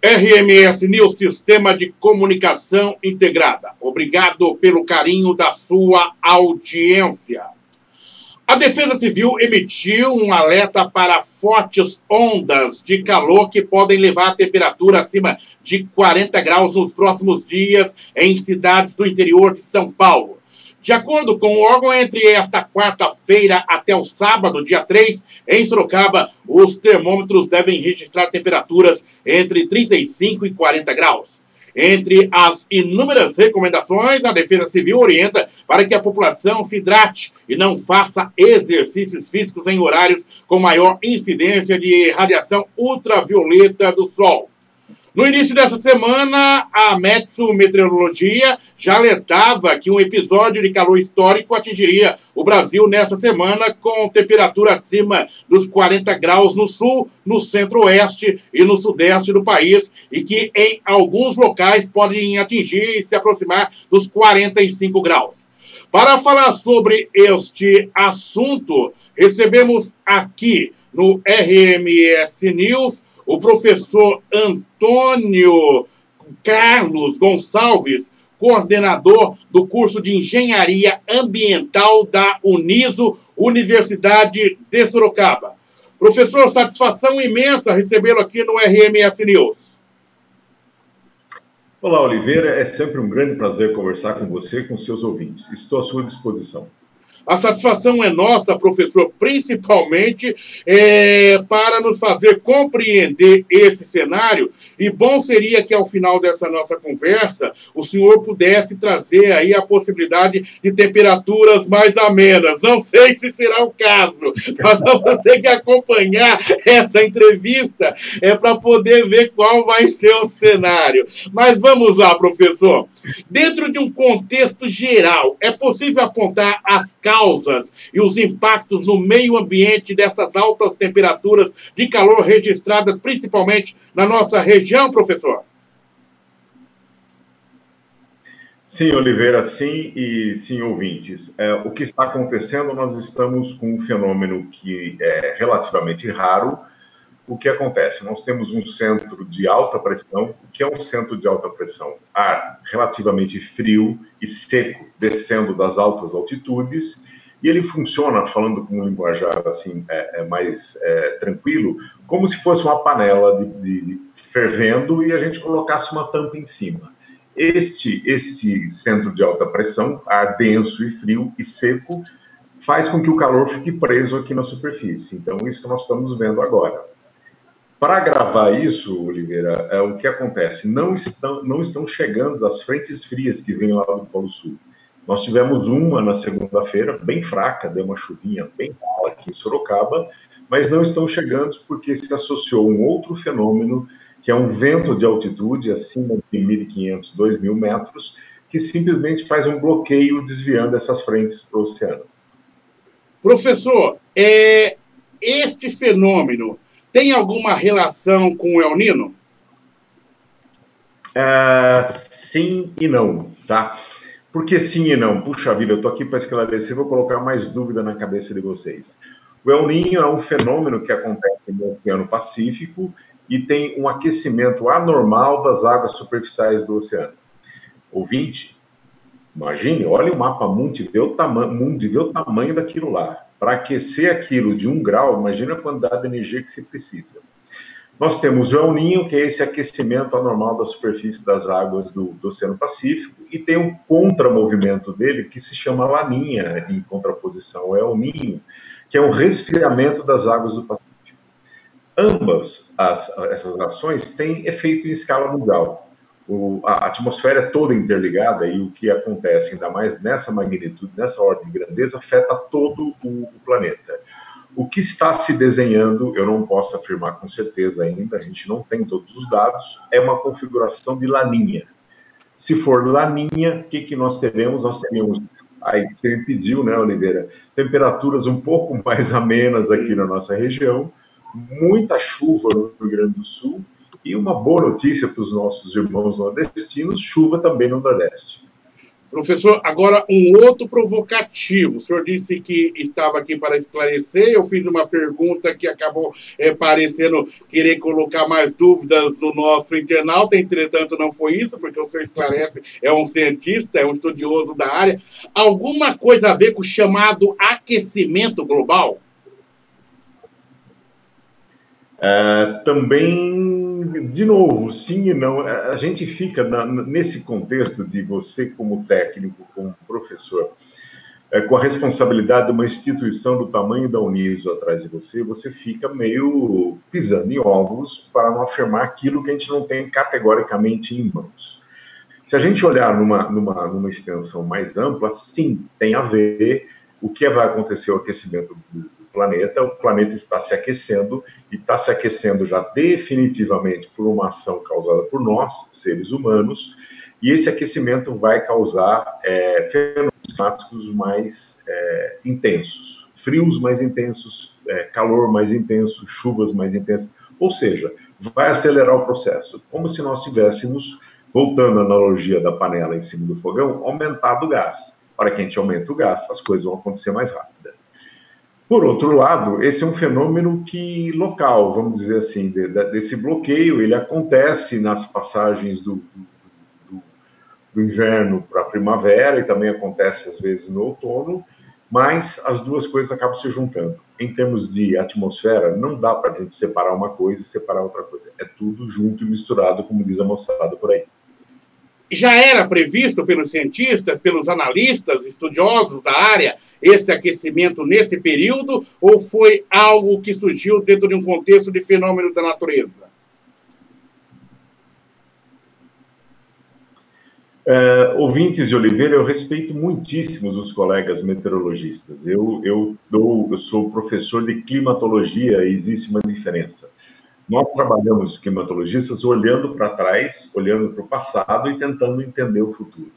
RMS News Sistema de Comunicação Integrada. Obrigado pelo carinho da sua audiência. A Defesa Civil emitiu um alerta para fortes ondas de calor que podem levar a temperatura acima de 40 graus nos próximos dias em cidades do interior de São Paulo. De acordo com o órgão, entre esta quarta-feira até o sábado, dia 3, em Sorocaba, os termômetros devem registrar temperaturas entre 35 e 40 graus. Entre as inúmeras recomendações, a Defesa Civil orienta para que a população se hidrate e não faça exercícios físicos em horários com maior incidência de radiação ultravioleta do sol. No início dessa semana, a Metsu Meteorologia já alertava que um episódio de calor histórico atingiria o Brasil nessa semana, com temperatura acima dos 40 graus no sul, no centro-oeste e no sudeste do país, e que em alguns locais podem atingir e se aproximar dos 45 graus. Para falar sobre este assunto, recebemos aqui no RMS News o professor Antônio Carlos Gonçalves, coordenador do curso de Engenharia Ambiental da Uniso, Universidade de Sorocaba. Professor, satisfação imensa recebê-lo aqui no RMS News. Olá, Oliveira. É sempre um grande prazer conversar com você e com seus ouvintes. Estou à sua disposição. A satisfação é nossa, professor, principalmente é, para nos fazer compreender esse cenário. E bom seria que ao final dessa nossa conversa o senhor pudesse trazer aí a possibilidade de temperaturas mais amenas. Não sei se será o caso. Nós vamos ter que acompanhar essa entrevista é para poder ver qual vai ser o cenário. Mas vamos lá, professor. Dentro de um contexto geral, é possível apontar as causas causas e os impactos no meio ambiente destas altas temperaturas de calor registradas principalmente na nossa região, professor? Sim, Oliveira, sim e sim, ouvintes. É, o que está acontecendo, nós estamos com um fenômeno que é relativamente raro, o que acontece? Nós temos um centro de alta pressão. O que é um centro de alta pressão? Ar relativamente frio e seco descendo das altas altitudes e ele funciona, falando com um linguajar assim é, é mais é, tranquilo, como se fosse uma panela de, de, fervendo e a gente colocasse uma tampa em cima. Este, este centro de alta pressão, ar denso e frio e seco, faz com que o calor fique preso aqui na superfície. Então, isso que nós estamos vendo agora. Para gravar isso, Oliveira, é o que acontece? Não estão, não estão chegando as frentes frias que vêm lá do Polo Sul. Nós tivemos uma na segunda-feira, bem fraca, deu uma chuvinha bem mal aqui em Sorocaba, mas não estão chegando porque se associou um outro fenômeno, que é um vento de altitude acima de 1.500, 2.000 metros, que simplesmente faz um bloqueio desviando essas frentes para o oceano. Professor, é, este fenômeno tem alguma relação com o El Nino? É, sim e não, tá? Por que sim e não? Puxa vida, eu estou aqui para esclarecer, vou colocar mais dúvida na cabeça de vocês. O El Ninho é um fenômeno que acontece no Oceano Pacífico e tem um aquecimento anormal das águas superficiais do oceano. Ouvinte, imagine, olha o mapa mundo vê o, mundo, vê o tamanho daquilo lá. Para aquecer aquilo de um grau, imagina a quantidade de energia que se precisa. Nós temos o El Ninho, que é esse aquecimento anormal da superfície das águas do, do Oceano Pacífico, e tem um contramovimento dele que se chama Laninha, em contraposição ao El Ninho, que é um resfriamento das águas do Pacífico. Ambas as, essas ações têm efeito em escala mundial. O, a atmosfera é toda interligada e o que acontece, ainda mais nessa magnitude, nessa ordem de grandeza, afeta todo o, o planeta. O que está se desenhando, eu não posso afirmar com certeza ainda, a gente não tem todos os dados, é uma configuração de laninha. Se for laninha, o que, que nós teremos? Nós teremos, aí você me pediu, né, Oliveira, temperaturas um pouco mais amenas Sim. aqui na nossa região, muita chuva no Rio Grande do Sul e uma boa notícia para os nossos irmãos nordestinos, chuva também no Nordeste. Professor, agora um outro provocativo. O senhor disse que estava aqui para esclarecer. Eu fiz uma pergunta que acabou é, parecendo querer colocar mais dúvidas no nosso internauta. Entretanto, não foi isso, porque o senhor esclarece, é um cientista, é um estudioso da área. Alguma coisa a ver com o chamado aquecimento global? É, também, de novo, sim e não. A gente fica na, nesse contexto de você, como técnico, como professor, é, com a responsabilidade de uma instituição do tamanho da Uniso atrás de você, você fica meio pisando em ovos para não afirmar aquilo que a gente não tem categoricamente em mãos. Se a gente olhar numa, numa, numa extensão mais ampla, sim, tem a ver o que vai acontecer o aquecimento do, planeta, o planeta está se aquecendo e está se aquecendo já definitivamente por uma ação causada por nós, seres humanos, e esse aquecimento vai causar é, fenômenos climáticos mais é, intensos, frios mais intensos, é, calor mais intenso, chuvas mais intensas, ou seja, vai acelerar o processo, como se nós tivéssemos, voltando à analogia da panela em cima do fogão, aumentado o gás. Para que a gente aumente o gás, as coisas vão acontecer mais rápido. Por outro lado, esse é um fenômeno que local, vamos dizer assim, de, de, desse bloqueio, ele acontece nas passagens do, do, do inverno para a primavera e também acontece às vezes no outono, mas as duas coisas acabam se juntando. Em termos de atmosfera, não dá para a gente separar uma coisa e separar outra coisa. É tudo junto e misturado, como diz a moçada por aí. Já era previsto pelos cientistas, pelos analistas, estudiosos da área, esse aquecimento nesse período ou foi algo que surgiu dentro de um contexto de fenômeno da natureza? É, ouvintes de Oliveira, eu respeito muitíssimo os colegas meteorologistas. Eu, eu, dou, eu sou professor de climatologia e existe uma diferença. Nós trabalhamos climatologistas olhando para trás, olhando para o passado e tentando entender o futuro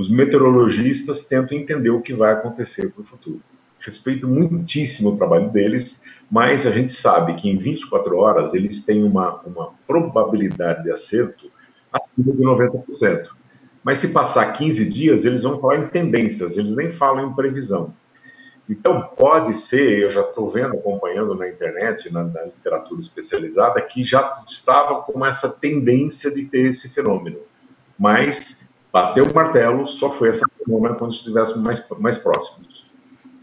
os meteorologistas tentam entender o que vai acontecer para o futuro. Respeito muitíssimo o trabalho deles, mas a gente sabe que em 24 horas eles têm uma, uma probabilidade de acerto acima de 90%. Mas se passar 15 dias, eles vão falar em tendências, eles nem falam em previsão. Então, pode ser, eu já estou vendo, acompanhando na internet, na, na, literatura especializada, que já estava com essa tendência de ter esse fenômeno. Mas Bateu o martelo, só foi essa semana quando estivéssemos mais, mais próximos.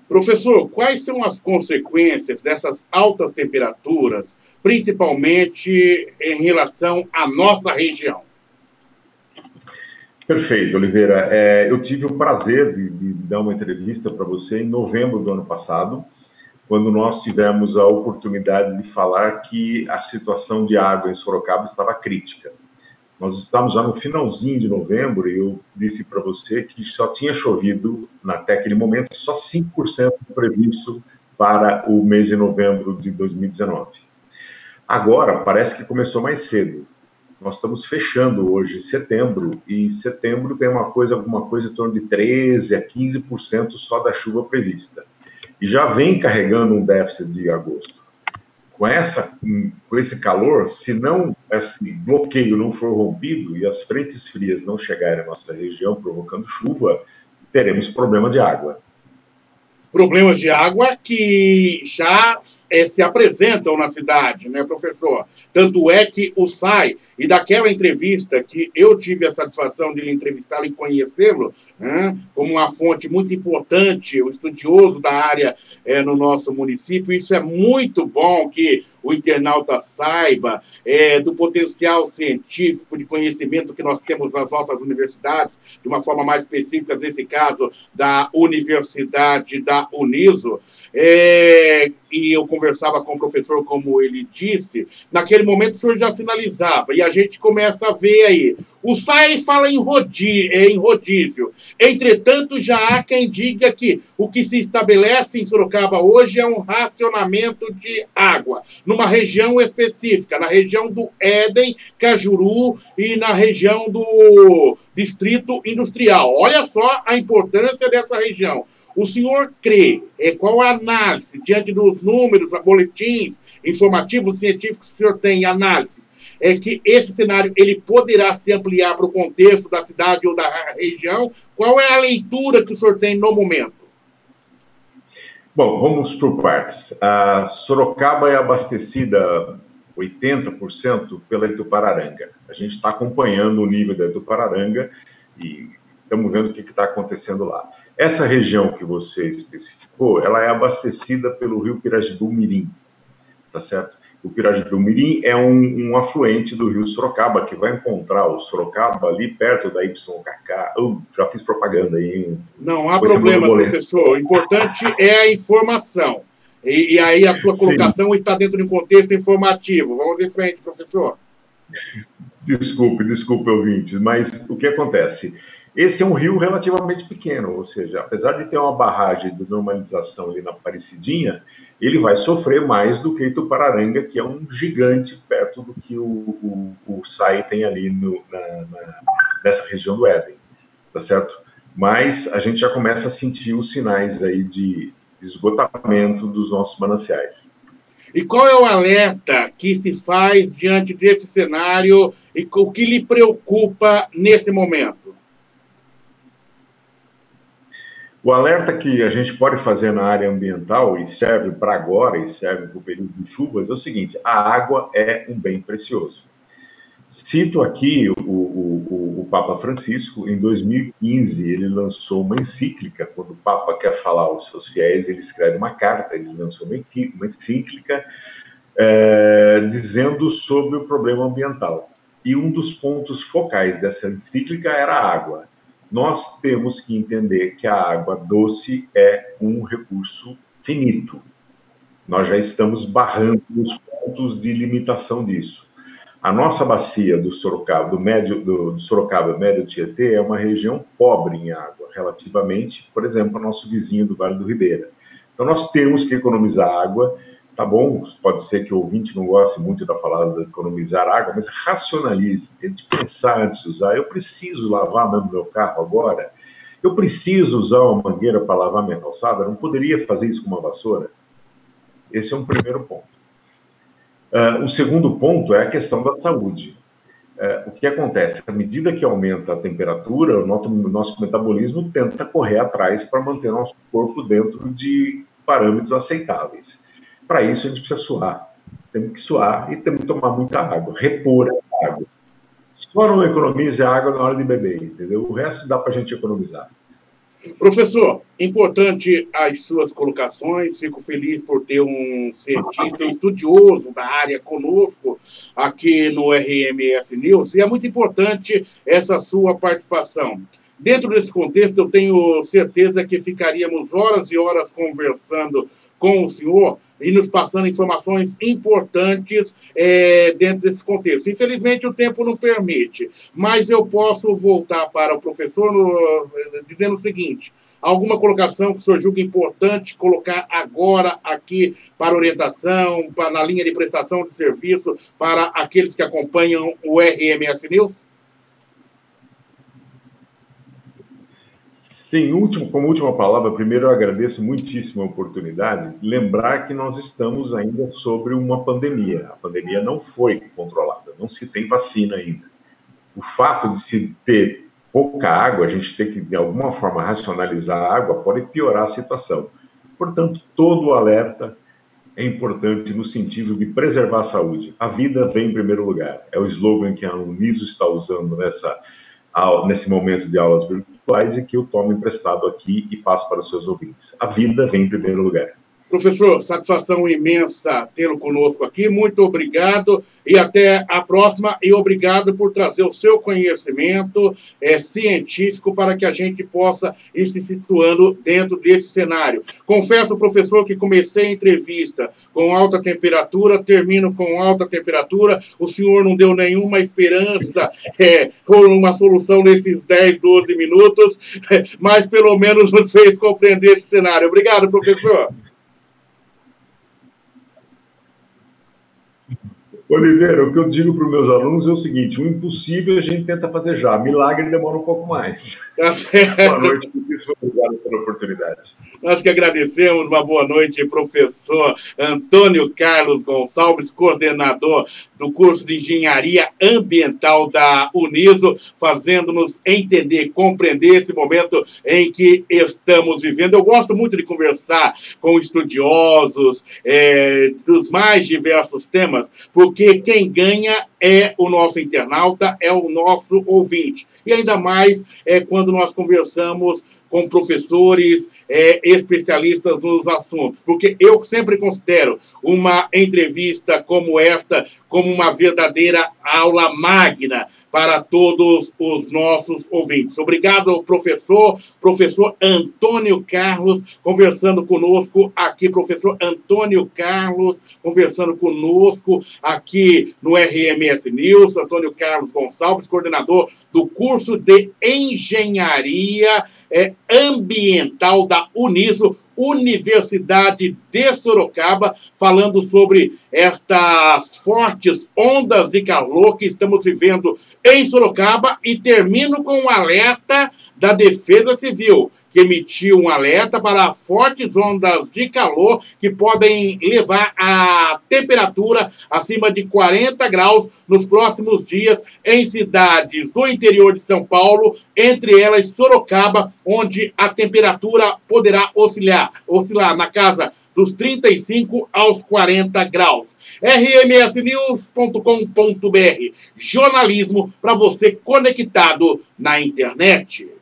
Professor, quais são as consequências dessas altas temperaturas, principalmente em relação à nossa região? Perfeito, Oliveira. É, eu tive o prazer de, de dar uma entrevista para você em novembro do ano passado, quando nós tivemos a oportunidade de falar que a situação de água em Sorocaba estava crítica. Nós estamos já no finalzinho de novembro e eu disse para você que só tinha chovido, até aquele momento, só 5% previsto para o mês de novembro de 2019. Agora, parece que começou mais cedo. Nós estamos fechando hoje setembro, e setembro tem uma coisa, alguma coisa em torno de 13% a 15% só da chuva prevista. E já vem carregando um déficit de agosto com, essa, com esse calor, se não esse bloqueio não for rompido e as frentes frias não chegarem à nossa região provocando chuva, teremos problema de água problemas de água que já é, se apresentam na cidade, né, professor? Tanto é que o SAI, e daquela entrevista que eu tive a satisfação de lhe entrevistá-lo e conhecê-lo, né, como uma fonte muito importante, um estudioso da área é, no nosso município, isso é muito bom que o internauta saiba é, do potencial científico de conhecimento que nós temos nas nossas universidades, de uma forma mais específica, nesse caso, da Universidade da Uniso, é, e eu conversava com o professor, como ele disse, naquele momento o senhor já sinalizava, e a gente começa a ver aí. O SAI fala em, rodí, em rodízio. Entretanto, já há quem diga que o que se estabelece em Sorocaba hoje é um racionamento de água, numa região específica, na região do Éden, Cajuru e na região do Distrito Industrial. Olha só a importância dessa região. O senhor crê, é, qual a análise, diante dos números, boletins informativos científicos que o senhor tem, análise, é que esse cenário ele poderá se ampliar para o contexto da cidade ou da região? Qual é a leitura que o senhor tem no momento? Bom, vamos por partes. A Sorocaba é abastecida 80% pela Itupararanga. A gente está acompanhando o nível da Itupararanga e estamos vendo o que está acontecendo lá. Essa região que você especificou, ela é abastecida pelo rio Pirajidu Mirim, tá certo? O Pirajidu Mirim é um, um, afluente do rio Sorocaba, que vai encontrar o Sorocaba ali perto da YKK. Eu já fiz propaganda aí. Não há problema, professor. O importante é a informação. E, e aí a tua colocação Sim. está dentro de um contexto informativo. Vamos em frente, professor. Desculpe, desculpe, ouvintes, mas o que acontece? Esse é um rio relativamente pequeno, ou seja, apesar de ter uma barragem de normalização ali na Parecidinha, ele vai sofrer mais do que Itupararanga, que é um gigante perto do que o, o, o SAI tem ali no, na, na, nessa região do Éden, tá certo? Mas a gente já começa a sentir os sinais aí de esgotamento dos nossos mananciais. E qual é o alerta que se faz diante desse cenário e o que lhe preocupa nesse momento? O alerta que a gente pode fazer na área ambiental, e serve para agora, e serve para o período de chuvas, é o seguinte: a água é um bem precioso. Cito aqui o, o, o, Papa Francisco, em 2015, ele lançou uma encíclica. Quando o Papa quer falar aos seus fiéis, ele escreve uma carta, ele lançou uma encíclica é, dizendo sobre o problema ambiental. E um dos pontos focais dessa encíclica era a água nós temos que entender que a água doce é um recurso finito. Nós já estamos barrando os pontos de limitação disso. A nossa bacia do Sorocaba, do, médio, do, do Sorocaba Médio Tietê, é uma região pobre em água, relativamente, por exemplo, ao nosso vizinho do Vale do Ribeira. Então, nós temos que economizar água tá bom, pode ser que o ouvinte não goste muito da palavra economizar água, mas racionalize, tente pensar antes de usar. Eu preciso lavar meu, meu carro agora? Eu preciso usar uma mangueira para lavar minha calçada? Eu não poderia fazer isso com uma vassoura? Esse é um primeiro ponto. Uh, o segundo ponto é a questão da saúde. Uh, o que acontece? À medida que aumenta a temperatura, o nosso, nosso metabolismo tenta correr atrás para manter nosso corpo dentro de parâmetros aceitáveis. Para isso, a gente precisa suar. Temos que suar e temos que tomar muita água, repor essa água. Só não economize água na hora de beber, entendeu? O resto dá para a gente economizar. Professor, importante as suas colocações. Fico feliz por ter um cientista, um estudioso da área conosco aqui no RMS News. E é muito importante essa sua participação. Dentro desse contexto, eu tenho certeza que ficaríamos horas e horas conversando com o senhor e nos passando informações importantes é, dentro desse contexto. Infelizmente, o tempo não permite, mas eu posso voltar para o professor no, dizendo o seguinte: alguma colocação que o senhor julga importante colocar agora aqui para orientação, para, na linha de prestação de serviço para aqueles que acompanham o RMS News? Sim, último, como última palavra, primeiro eu agradeço muitíssimo a oportunidade. Lembrar que nós estamos ainda sobre uma pandemia. A pandemia não foi controlada, não se tem vacina ainda. O fato de se ter pouca água, a gente ter que de alguma forma racionalizar a água, pode piorar a situação. Portanto, todo alerta é importante no sentido de preservar a saúde. A vida vem em primeiro lugar. É o slogan que a Uniso está usando nessa, nesse momento de aulas virtuais e que eu tomo emprestado aqui e passo para os seus ouvintes. A vida vem em primeiro lugar. Professor, satisfação imensa tê-lo conosco aqui. Muito obrigado e até a próxima. E obrigado por trazer o seu conhecimento é, científico para que a gente possa ir se situando dentro desse cenário. Confesso, professor, que comecei a entrevista com alta temperatura, termino com alta temperatura. O senhor não deu nenhuma esperança é, por uma solução nesses 10, 12 minutos, é, mas pelo menos nos fez compreender esse cenário. Obrigado, professor. Oliveira, o que eu digo para os meus alunos é o seguinte: o impossível a gente tenta fazer já, milagre demora um pouco mais. Tá certo. Boa noite, muitíssimo obrigado pela oportunidade. Nós que agradecemos, uma boa noite, professor Antônio Carlos Gonçalves, coordenador do curso de Engenharia Ambiental da Uniso, fazendo-nos entender, compreender esse momento em que estamos vivendo. Eu gosto muito de conversar com estudiosos é, dos mais diversos temas, porque quem ganha é o nosso internauta, é o nosso ouvinte. E ainda mais é quando nós conversamos com professores é, especialistas nos assuntos, porque eu sempre considero uma entrevista como esta como uma verdadeira aula magna para todos os nossos ouvintes. Obrigado, professor, professor Antônio Carlos, conversando conosco aqui, professor Antônio Carlos, conversando conosco aqui no RMS News, Antônio Carlos Gonçalves, coordenador do curso de Engenharia é, Ambiental da Uniso, Universidade de Sorocaba, falando sobre estas fortes ondas de calor que estamos vivendo em Sorocaba. E termino com um alerta da Defesa Civil que emitiu um alerta para fortes ondas de calor que podem levar a temperatura acima de 40 graus nos próximos dias em cidades do interior de São Paulo, entre elas Sorocaba, onde a temperatura poderá oscilar, oscilar na casa dos 35 aos 40 graus. rmsnews.com.br Jornalismo para você conectado na internet.